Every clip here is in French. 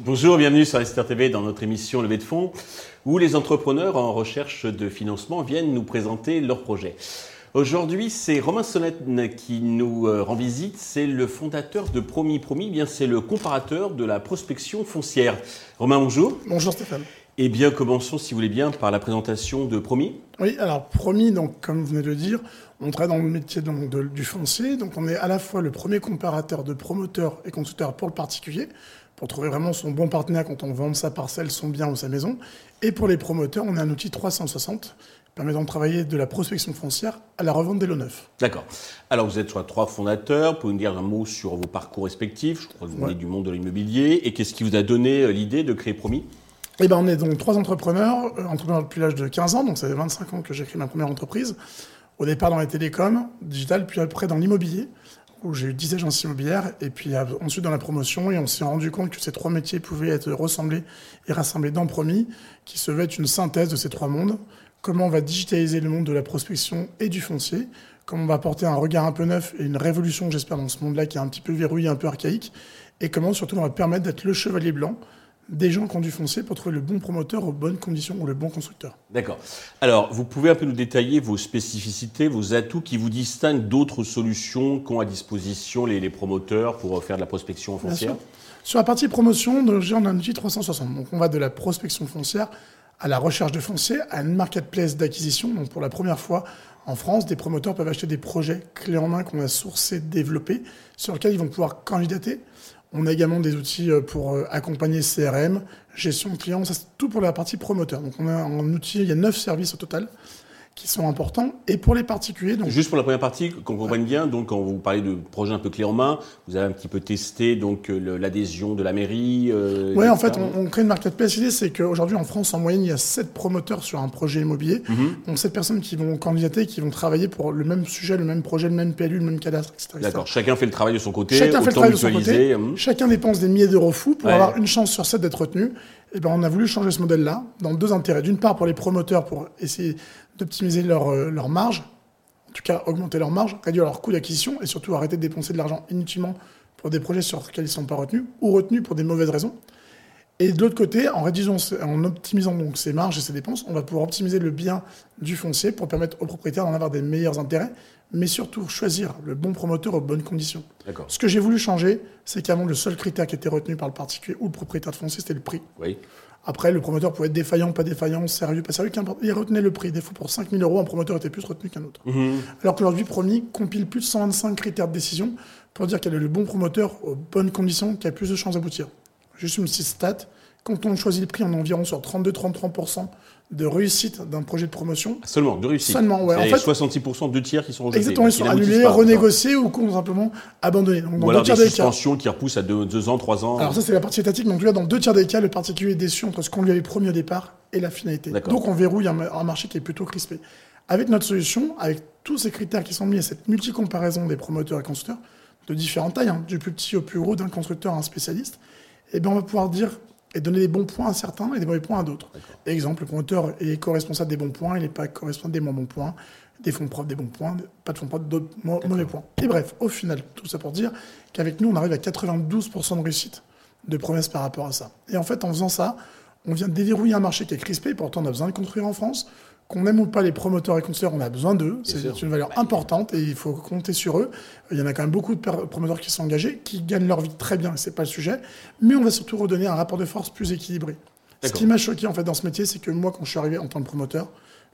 Bonjour, bienvenue sur Esther TV dans notre émission Levée de fonds où les entrepreneurs en recherche de financement viennent nous présenter leurs projets. Aujourd'hui, c'est Romain Sonnette qui nous euh, rend visite. C'est le fondateur de Promis Promis. Eh bien, c'est le comparateur de la prospection foncière. Romain, bonjour. Bonjour Stéphane. Eh bien, commençons, si vous voulez bien, par la présentation de Promis. Oui, alors Promis, donc, comme vous venez de le dire, on travaille dans le métier donc, du foncier. Donc, on est à la fois le premier comparateur de promoteurs et constructeurs pour le particulier, pour trouver vraiment son bon partenaire quand on vend sa parcelle, son bien ou sa maison. Et pour les promoteurs, on a un outil 360 permettant de travailler de la prospection foncière à la revente des lots neufs. D'accord. Alors vous êtes soit trois fondateurs, pouvez nous dire un mot sur vos parcours respectifs? Je crois que vous venez du monde de l'immobilier. Et qu'est-ce qui vous a donné euh, l'idée de créer Promis? Eh ben, on est donc trois entrepreneurs, euh, entrepreneurs depuis l'âge de 15 ans, donc ça fait 25 ans que j'ai créé ma première entreprise. Au départ dans les télécoms, digital, puis après dans l'immobilier, où j'ai eu 10 agences immobilières, et puis euh, ensuite dans la promotion, et on s'est rendu compte que ces trois métiers pouvaient être ressemblés et rassemblés dans Promis, qui se veut être une synthèse de ces trois mondes, comment on va digitaliser le monde de la prospection et du foncier, comment on va apporter un regard un peu neuf et une révolution, j'espère, dans ce monde-là qui est un petit peu verrouillé, un peu archaïque, et comment surtout on va permettre d'être le chevalier blanc des gens qui ont du foncier pour trouver le bon promoteur aux bonnes conditions ou le bon constructeur. D'accord. Alors, vous pouvez un peu nous détailler vos spécificités, vos atouts qui vous distinguent d'autres solutions qu'ont à disposition les, promoteurs pour faire de la prospection foncière Sur la partie promotion, on a un outil 360. Donc, on va de la prospection foncière à la recherche de foncier, à une marketplace d'acquisition. Donc pour la première fois en France, des promoteurs peuvent acheter des projets clés en main qu'on a sourcés, développés, sur lesquels ils vont pouvoir candidater. On a également des outils euh, pour euh, accompagner CRM, gestion de clients, ça c'est tout pour la partie promoteur. Donc on a un outil, il y a neuf services au total qui sont importants. Et pour les particuliers. Donc... Juste pour la première partie, qu'on comprenne bien, donc quand vous parlez de projet un peu clé en main, vous avez un petit peu testé donc euh, l'adhésion de la mairie. Euh, oui, en fait, on, crée une marketplace. L'idée, c'est qu'aujourd'hui en France, en moyenne, il y a 7 promoteurs sur un projet immobilier. Mhm. Donc 7 personnes qui vont candidater, qui vont travailler pour le même sujet, le même projet, le même PLU, le même cadastre, etc. D'accord. Chacun fait le travail de son côté. Chacun fait le travail de son côté. Hum. Chacun dépense des milliers d'euros fous pour avoir une chance sur 7 d'être retenu. Eh ben, on a voulu changer ce modèle-là dans deux intérêts. D'une part, pour les promoteurs, pour essayer d'optimiser leur, euh, leur marge, en tout cas augmenter leur marge, réduire leur coût d'acquisition et surtout arrêter de dépenser de l'argent inutilement pour des projets sur lesquels ils ne sont pas retenus ou retenus pour des mauvaises raisons. Et de l'autre côté, en, réduisant, en optimisant donc ces marges et ces dépenses, on va pouvoir optimiser le bien du foncier pour permettre aux propriétaires d'en avoir des meilleurs intérêts, mais surtout choisir le bon promoteur aux bonnes conditions. Ce que j'ai voulu changer, c'est qu'avant, le seul critère qui était retenu par le particulier ou le propriétaire de foncier, c'était le prix. Oui. Après, le promoteur pouvait être défaillant, pas défaillant, sérieux, pas sérieux, qu'importe. Il retenait le prix. Des fois, pour 5 000 euros, un promoteur était plus retenu qu'un autre. Mhm. Alors qu'aujourd'hui, Promis compile plus de 125 critères de décision pour dire quel est le bon promoteur aux bonnes conditions qui a plus de chances d'aboutir. Juste une petite stat. Quand on choisit le prix, on est environ sur 32-33% de réussite d'un projet de promotion. Seulement, de réussite. Seulement, ouais. En fait, 66% de tiers qui sont rejetés. Exactement, ils sont annulés, renégociés ou simplement abandonnés. Donc, dans ou alors des suspensions qui repoussent à 2 ans, 3 ans. Alors ça, c'est la partie étatique. Donc là, dans deux tiers des cas, le particulier est déçu entre ce qu'on lui avait promis au départ et la finalité. Donc on verrouille un, un marché qui est plutôt crispé. Avec notre solution, avec tous ces critères qui sont mis à cette multi-comparaison des promoteurs et constructeurs, de différentes tailles, hein, du plus petit au plus gros, d'un constructeur à un spécialiste, eh bien on va pouvoir dire et donner des bons points à certains et des mauvais points à d'autres. Exemple, le promoteur est co-responsable des bons points, il n'est pas co-responsable des moins bons points, des fonds propres des bons points, pas de fonds propres d'autres mauvais points. Et bref, au final, tout ça pour dire qu'avec nous, on arrive à 92% de réussite de promesses par rapport à ça. Et en fait, en faisant ça, on vient déverrouiller un marché qui est crispé, pourtant on a besoin de construire en France, qu'on aime ou pas les promoteurs et constructeurs, on a besoin d'eux. C'est une valeur importante et il faut compter sur eux. Il y en a quand même beaucoup de promoteurs qui sont engagés, qui gagnent leur vie très bien, c'est pas le sujet. Mais on va surtout redonner un rapport de force plus équilibré. Ce qui m'a choqué en fait dans ce métier, c'est que moi, quand je suis arrivé en tant que promoteur,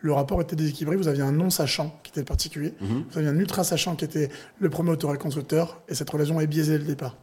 le rapport était déséquilibré. Vous aviez un non-sachant qui était le particulier, mhm. vous aviez un ultra-sachant qui était le promoteur et constructeur, et cette relation est biaisée dès le départ.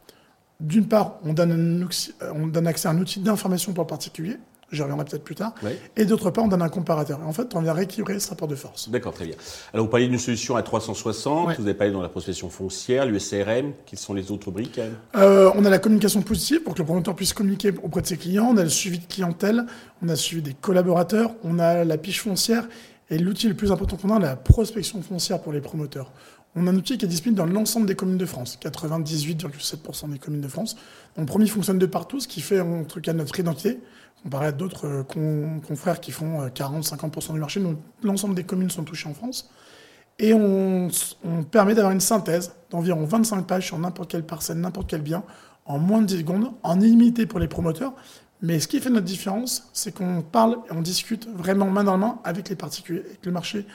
D'une part, on donne, on donne accès à un outil d'information pour le particulier, j'y reviendrai peut-être plus tard. Et d'autre part, on donne un comparateur. en fait, on vient rééquilibrer ce rapport de force. D'accord, très bien. Alors, vous parlez d'une solution à 360, vous avez parlé dans la prospection foncière, l'USRM, quelles sont les autres briques euh, On a la communication positive pour que le promoteur puisse communiquer auprès de ses clients, on a le suivi de clientèle, on a le suivi des collaborateurs, on a la piche foncière, et l'outil le plus important qu'on a, la prospection foncière pour les promoteurs. On a un outil qui est disponible dans l'ensemble des communes de France, 98,7% des communes de France. Donc, premier fonctionne de partout, ce qui fait en tout cas notre identité, comparé à d'autres euh, confrères qui font 40-50% euh, du marché. L'ensemble des communes sont touchées en France. Et on, permet d'avoir une synthèse d'environ 25 pages sur n'importe quelle parcelle, n'importe quel bien, en moins de 10 secondes, en illimité pour les promoteurs. Mais ce qui fait notre différence, c'est qu'on parle et on discute vraiment main dans la main avec les particuliers, avec le marché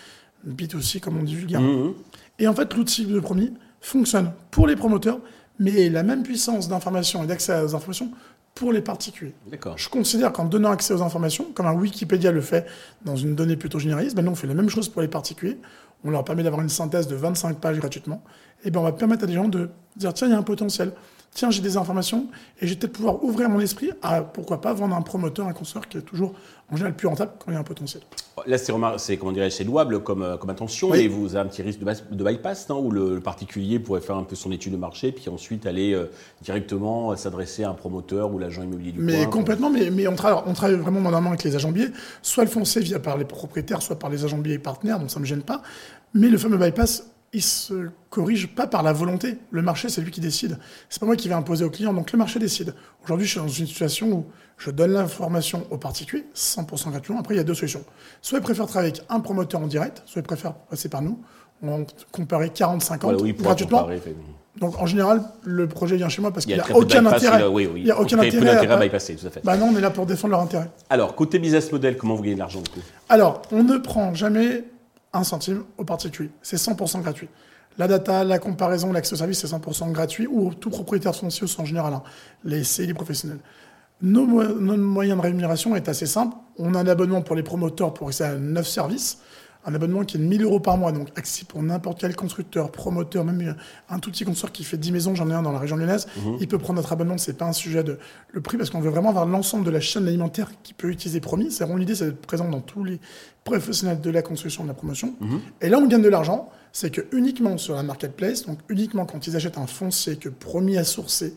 B2C, comme on dit vulgairement. Mmh. Et en fait, l'outil de premier fonctionne pour les promoteurs, mais la même puissance d'information et d'accès aux informations pour les particuliers. Je considère qu'en donnant accès aux informations, comme un Wikipédia le fait dans une donnée plutôt généraliste, ben nous on fait la même chose pour les particuliers. On leur permet d'avoir une synthèse de 25 pages gratuitement. Et ben on va permettre à des gens de dire tiens, il y a un potentiel tiens, j'ai des informations et j'ai peut-être pouvoir ouvrir mon esprit à, pourquoi pas, vendre un promoteur, un consoeur qui est toujours en général plus rentable quand il y a un potentiel. Là, c'est, comment dirais c'est louable comme, euh, comme intention et vous avez un petit risque de, bypass, non Où le, particulier pourrait faire un peu son étude de marché puis ensuite aller euh, directement s'adresser à un promoteur ou l'agent immobilier du mais Complètement, mais, mais on, travaille, on travaille vraiment normalement avec les agents billets, soit le foncier via par les propriétaires, soit par les agents billets partenaires, donc ça ne me gêne pas. Mais le fameux bypass, il se corrige pas par la volonté. Le marché, c'est lui qui décide. C'est pas moi qui vais imposer au client. Donc le marché décide. Aujourd'hui, je suis dans une situation où je donne l'information aux particuliers, 100% gratuitement. Après, il y a deux solutions. Soit ils préfèrent travailler avec un promoteur en direct, soit ils préfèrent passer par nous. On va comparer 40-50 gratuitement. Donc en général, le projet vient chez moi parce qu'il n'y a, aucun intérêt. Il n'y a aucun intérêt, à bypasser, tout à fait. Bah non, on est là pour défendre leur intérêt. Alors, côté business model, comment vous gagnez de l'argent du coup? Alors, on ne prend jamais centime au particulier. C'est 100% gratuit. La data, la comparaison, l'accès au service, c'est 100% gratuit, ou tout propriétaire foncier en général, les CI professionnels. Nos, nos, moyens de rémunération est assez simple. On a un abonnement pour les promoteurs pour accéder à 9 services un abonnement qui est de 1000 euros par mois, donc accès pour n'importe quel constructeur, promoteur, même un tout petit constructeur qui fait 10 maisons, j'en ai un dans la région lyonnaise, mhm. il peut prendre notre abonnement, c'est pas un sujet de le prix, parce qu'on veut vraiment avoir l'ensemble de la chaîne alimentaire qui peut utiliser Promis. C'est vraiment l'idée, c'est d'être présent dans tous les professionnels de la construction, de la promotion. Mhm. Et là, on gagne de l'argent, c'est que uniquement sur la marketplace, donc uniquement quand ils achètent un foncier que Promis a sourcé,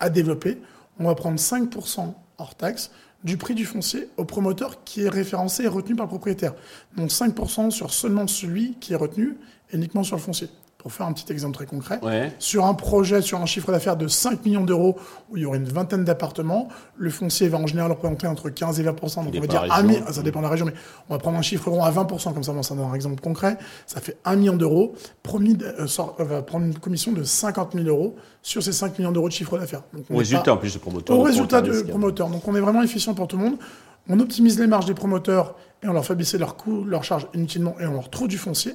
a développé, on va prendre 5% hors taxe du prix du foncier au promoteur qui est référencé et retenu par le propriétaire. Donc 5% sur seulement celui qui est retenu uniquement sur le foncier pour faire un petit exemple très concret, sur un projet, sur un chiffre d'affaires de 5 millions d'euros, où il y aurait une vingtaine d'appartements, le foncier va en général représenter entre 15 et 20% donc on va dire 1 ça dépend de la région, mais on va prendre un chiffre rond à 20% comme ça, donne un exemple concret, ça fait 1 million d'euros, promis euh, euh, va prendre une commission de 50 000 euros sur ces 5 millions d'euros de chiffre d'affaires. Au résultat en plus de promoteur. Au résultat de promoteur, donc on est vraiment efficient pour tout le monde. On optimise les marges des promoteurs et on leur fait baisser leurs coûts, leurs charges inutilement et on leur trouve du foncier.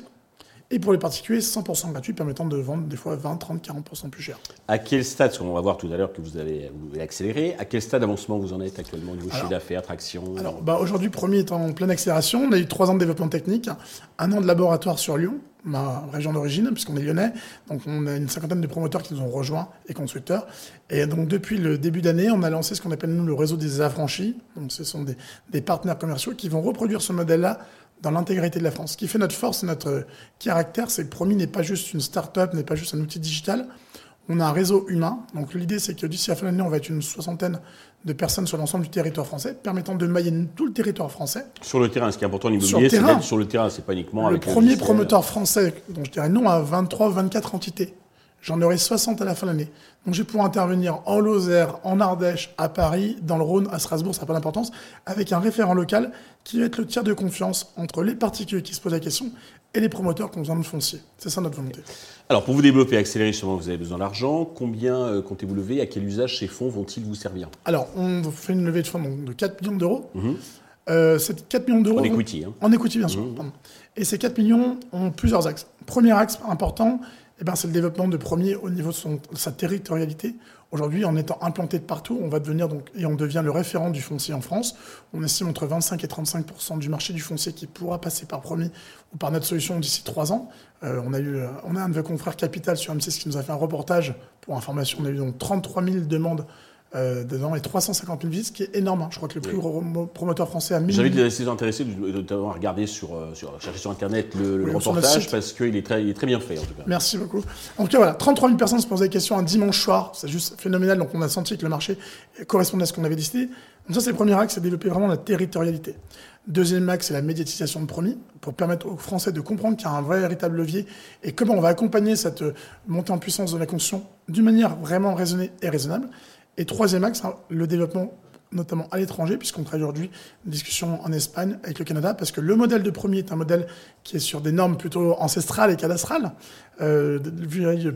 Et pour les particuliers, 100% gratuit, permettant de vendre des fois 20, 30, 40% plus cher. À quel stade, parce qu'on va voir tout à l'heure que vous avez, accéléré, à quel stade d'avancement vous en êtes actuellement au niveau chiffre d'affaires, traction Alors, bah, aujourd'hui, premier est en pleine accélération. On a eu trois ans de développement technique, un an de laboratoire sur Lyon, ma région d'origine, puisqu'on est lyonnais. Donc, on a une cinquantaine de promoteurs qui nous ont rejoints et constructeurs. Et donc, depuis le début d'année, on a lancé ce qu'on appelle, nous, le réseau des affranchis. Donc, ce sont des, des partenaires commerciaux qui vont reproduire ce modèle-là dans l'intégrité de la France. Ce qui fait notre force, notre caractère, c'est que Promis n'est pas juste une start-up, n'est pas juste un outil digital. On a un réseau humain. Donc l'idée, c'est que d'ici à la fin de l'année, on va être une soixantaine de personnes sur l'ensemble du territoire français, permettant de mailler tout le territoire français. Sur le terrain, ce qui est important en immobilier, c'est d'être sur le terrain, c'est pas uniquement le premier promoteur français, dont je dirais non à 23 24 entités. J'en aurai 60 à la fin de l'année. Donc je vais pouvoir intervenir en Lozère, en Ardèche, à Paris, dans le Rhône, à Strasbourg, ça n'a pas d'importance, avec un référent local qui va être le tiers de confiance entre les particuliers qui se posent la question et les promoteurs qui ont besoin de foncier. C'est ça notre volonté. Alors pour vous développer et accélérer, justement, vous avez besoin d'argent. Combien euh, comptez-vous lever? À quel usage ces fonds vont-ils vous servir? Alors on fait une levée de fonds de 4 millions d'euros. Mhm. Euh, 4 millions d'euros. En equity. Hein. En equity, bien sûr. Mhm. Et ces 4 millions ont plusieurs axes. Premier axe important, eh ben, c'est le développement de premier au niveau de, son, sa territorialité. Aujourd'hui, en étant implanté de partout, on va devenir donc, et on devient le référent du foncier en France. On estime entre 25 et 35% du marché du foncier qui pourra passer par premier ou par notre solution d'ici trois ans. Euh, on, a eu, euh, on a un de vos confrères Capital sur M6 qui nous a fait un reportage pour information. On a eu donc 33 000 demandes euh, dedans et 350 000 visites, ce qui est énorme. Hein. Je crois que le plus gros promoteur français a mis. J'invite les intéressés de regarder sur, euh, sur, chercher sur Internet le, reportage parce qu'il est, très, est très bien fait en tout cas. Merci beaucoup. En tout cas, voilà, 33 000 personnes se posaient des questions un dimanche soir. C'est juste phénoménal. Donc on a senti que le marché correspondait à ce qu'on avait décidé. Donc ça, c'est le premier axe, c'est développer vraiment la territorialité. Deuxième axe, c'est la médiatisation de promis, pour permettre aux Français de comprendre qu'il y a un vrai, véritable levier et comment on va accompagner cette montée en puissance de la construction d'une manière vraiment raisonnée et raisonnable. Et troisième axe, hein, le développement notamment à l'étranger, puisqu'on travaille aujourd'hui une discussion en Espagne avec le Canada, parce que le modèle de premier est un modèle qui est sur des normes plutôt ancestrales et cadastrales, euh,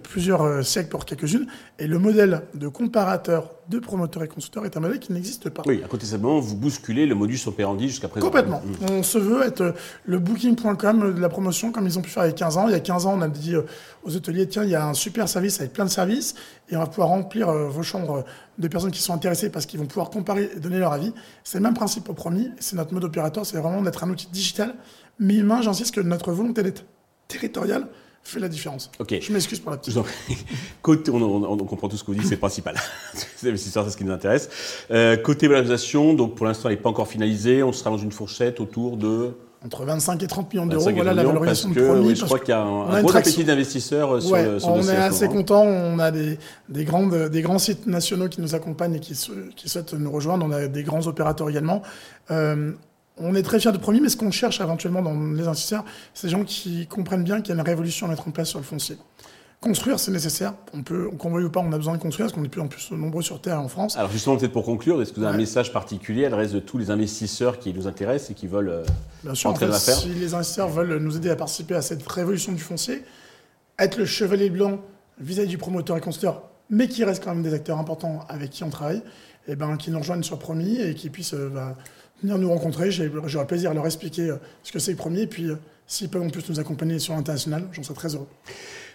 plusieurs euh, siècles pour quelques-unes, et le modèle de comparateur de promoteur et constructeur est un modèle qui n'existe pas. Oui, à côté de simplement, vous bousculez le modus operandi jusqu'à présent. Complètement. Mm. On se veut être le booking.com de la promotion, comme ils ont pu faire il y a 15 ans. Il y a 15 ans, on a dit euh, aux hôteliers, tiens, il y a un super service avec plein de services, et on va pouvoir remplir euh, vos chambres de personnes qui sont intéressées parce qu'ils vont pouvoir comparer et donner leur avis. C'est le même principe au premier, c'est notre mode opérateur, c'est vraiment d'être un outil digital, mais humain, j'insiste que notre volonté d'être territoriale fait la différence. Ok. Je m'excuse pour la petite. côté, on, comprend tout ce que vous dites, c'est le principal. c'est ce qui nous intéresse. Euh, côté valorisation, donc pour l'instant, elle n'est pas encore finalisée. On sera dans une fourchette autour de entre 25 et 30 millions d'euros. Voilà la valorisation de produit. je crois qu'il y a un, gros appétit d'investisseurs euh, sur, le, On est assez content. On a des, des, grandes, des grands sites nationaux qui nous accompagnent et qui, qui souhaitent nous rejoindre. On a des grands opérateurs également. Euh, on est très fiers de Promis, mais ce qu'on cherche éventuellement dans les investisseurs, c'est des gens qui comprennent bien qu'il y a une révolution à mettre en place sur le foncier. Construire, c'est nécessaire. On peut, qu'on veuille ou pas, on a besoin de construire parce qu'on est de plus en plus nombreux sur Terre en France. Alors justement, peut-être pour conclure, est-ce que vous avez un message particulier à l'adresse de tous les investisseurs qui nous intéressent et qui veulent euh, Bien sûr, entrer en fait, Si les investisseurs veulent nous aider à participer à cette révolution du foncier, être le chevalier blanc vis-à-vis du promoteur et constructeur, mais qui reste quand même des acteurs importants avec qui on travaille, et eh ben, qui nous rejoignent sur Promis et qui puissent euh, bah, venir nous rencontrer. J'aurai plaisir à leur expliquer euh, ce que c'est le premier. Et puis, euh, s'ils peuvent en plus nous accompagner sur l'international, j'en serai très heureux.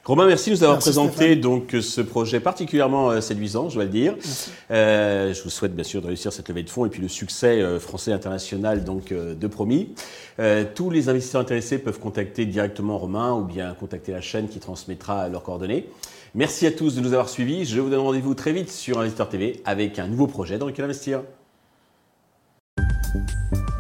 Romain, merci de nous avoir présenté donc ce projet particulièrement euh, séduisant, je dois le dire. je vous souhaite bien sûr de réussir cette levée de fonds et puis le succès français international donc de promis. tous les investisseurs intéressés peuvent contacter directement Romain ou bien contacter la chaîne qui transmettra leurs coordonnées. Merci à tous de nous avoir suivis. Je vous donne rendez-vous très vite sur Investeur TV avec un nouveau projet dans lequel investir. you